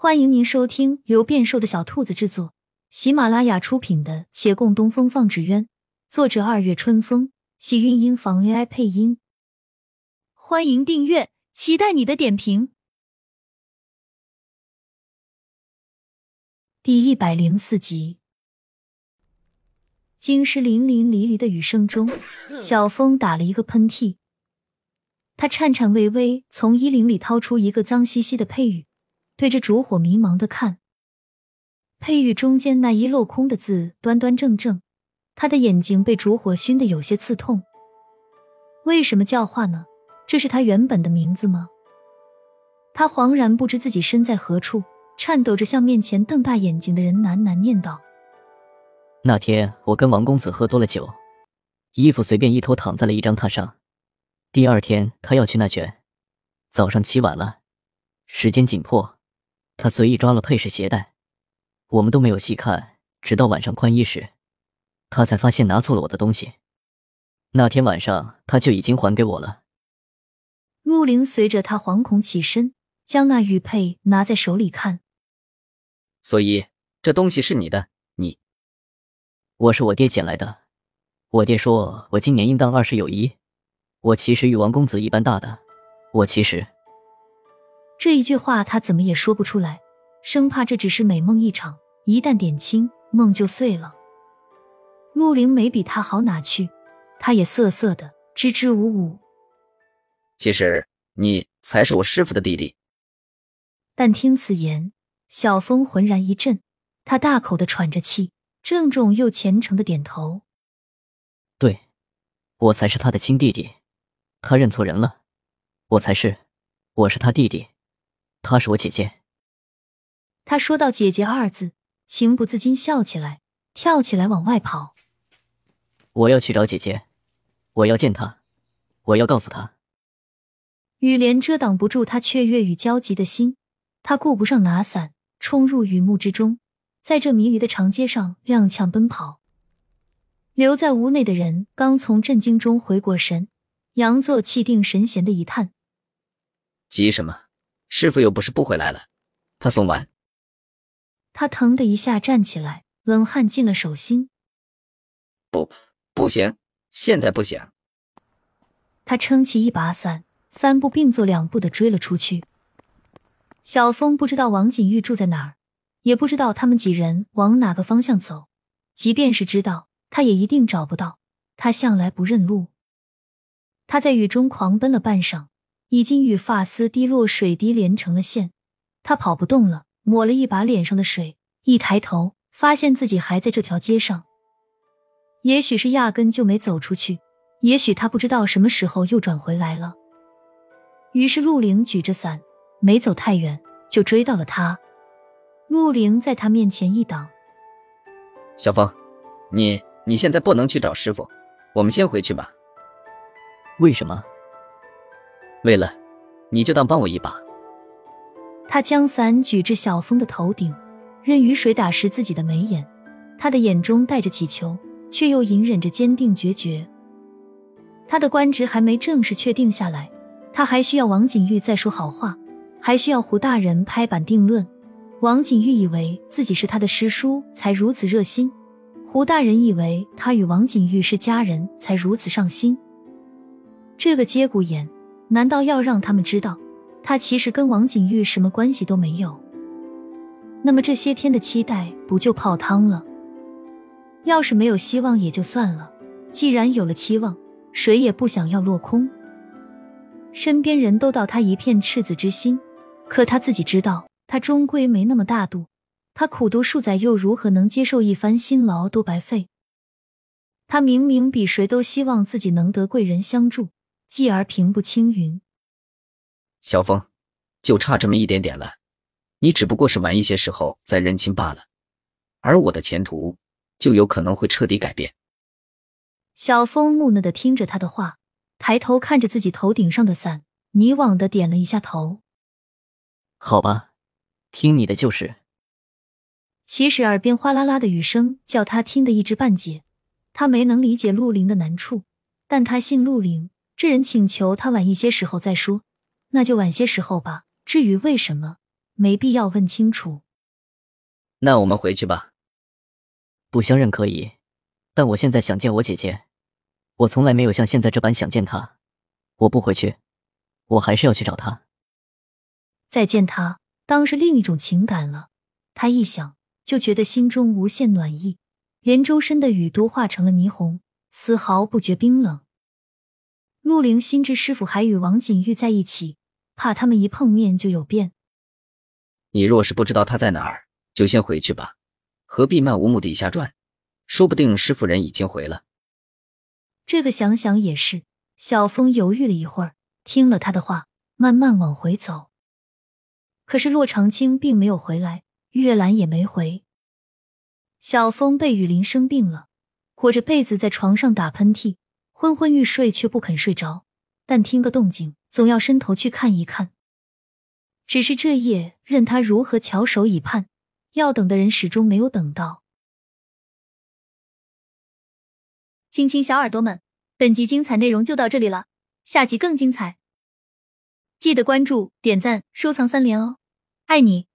欢迎您收听由变瘦的小兔子制作、喜马拉雅出品的《且共东风放纸鸢》，作者二月春风，喜韵音房 AI 配音。欢迎订阅，期待你的点评。第一百零四集，京师淋淋漓漓的雨声中，小风打了一个喷嚏，他颤颤巍巍从衣领里掏出一个脏兮兮的佩玉。对着烛火迷茫的看，佩玉中间那一镂空的字端端正正，他的眼睛被烛火熏得有些刺痛。为什么叫化呢？这是他原本的名字吗？他恍然不知自己身在何处，颤抖着向面前瞪大眼睛的人喃喃念道：“那天我跟王公子喝多了酒，衣服随便一脱躺在了一张榻上。第二天他要去那卷，早上起晚了，时间紧迫。”他随意抓了配饰携带，我们都没有细看，直到晚上宽衣时，他才发现拿错了我的东西。那天晚上他就已经还给我了。陆凌随着他惶恐起身，将那玉佩拿在手里看。所以这东西是你的？你？我是我爹捡来的。我爹说我今年应当二十有一，我其实与王公子一般大的。我其实。这一句话他怎么也说不出来，生怕这只是美梦一场，一旦点清，梦就碎了。陆凌没比他好哪去，他也涩涩的支支吾吾。其实你才是我师傅的弟弟。但听此言，小峰浑然一震，他大口的喘着气，郑重又虔诚的点头：“对，我才是他的亲弟弟。他认错人了，我才是，我是他弟弟。”她是我姐姐。他说到“姐姐”二字，情不自禁笑起来，跳起来往外跑。我要去找姐姐，我要见她，我要告诉她。雨帘遮挡不住他雀跃与焦急的心，他顾不上拿伞，冲入雨幕之中，在这迷离的长街上踉跄奔跑。留在屋内的人刚从震惊中回过神，佯作气定神闲的一叹：“急什么？”师傅又不是不回来了，他送完。他腾的一下站起来，冷汗进了手心。不，不行，现在不行。他撑起一把伞，三步并作两步的追了出去。小峰不知道王景玉住在哪儿，也不知道他们几人往哪个方向走。即便是知道，他也一定找不到。他向来不认路。他在雨中狂奔了半晌。已经与发丝滴落水滴连成了线，他跑不动了，抹了一把脸上的水，一抬头发现自己还在这条街上。也许是压根就没走出去，也许他不知道什么时候又转回来了。于是陆凌举着伞，没走太远就追到了他。陆凌在他面前一挡：“小峰，你你现在不能去找师傅，我们先回去吧。”为什么？为了，你就当帮我一把。他将伞举至小峰的头顶，任雨水打湿自己的眉眼。他的眼中带着乞求，却又隐忍着坚定决绝。他的官职还没正式确定下来，他还需要王景玉再说好话，还需要胡大人拍板定论。王景玉以为自己是他的师叔，才如此热心；胡大人以为他与王景玉是家人，才如此上心。这个节骨眼。难道要让他们知道，他其实跟王景玉什么关系都没有？那么这些天的期待不就泡汤了？要是没有希望也就算了，既然有了期望，谁也不想要落空。身边人都道他一片赤子之心，可他自己知道，他终归没那么大度。他苦读数载，又如何能接受一番辛劳都白费？他明明比谁都希望自己能得贵人相助。继而平步青云，小风，就差这么一点点了，你只不过是晚一些时候再认亲罢了，而我的前途就有可能会彻底改变。小风木讷的听着他的话，抬头看着自己头顶上的伞，迷惘的点了一下头。好吧，听你的就是。其实耳边哗啦啦的雨声叫他听得一知半解，他没能理解陆凌的难处，但他信陆凌。这人请求他晚一些时候再说，那就晚些时候吧。至于为什么，没必要问清楚。那我们回去吧。不相认可以，但我现在想见我姐姐，我从来没有像现在这般想见她。我不回去，我还是要去找她。再见她，当是另一种情感了。他一想，就觉得心中无限暖意，连周身的雨都化成了霓虹，丝毫不觉冰冷。陆凌心知师傅还与王锦玉在一起，怕他们一碰面就有变。你若是不知道他在哪儿，就先回去吧，何必漫无目的瞎转？说不定师傅人已经回了。这个想想也是。小峰犹豫了一会儿，听了他的话，慢慢往回走。可是洛长青并没有回来，月兰也没回。小峰被雨淋生病了，裹着被子在床上打喷嚏，昏昏欲睡却不肯睡着。但听个动静，总要伸头去看一看。只是这夜，任他如何翘首以盼，要等的人始终没有等到。亲亲小耳朵们。本集精彩内容就到这里了，下集更精彩，记得关注、点赞、收藏三连哦，爱你！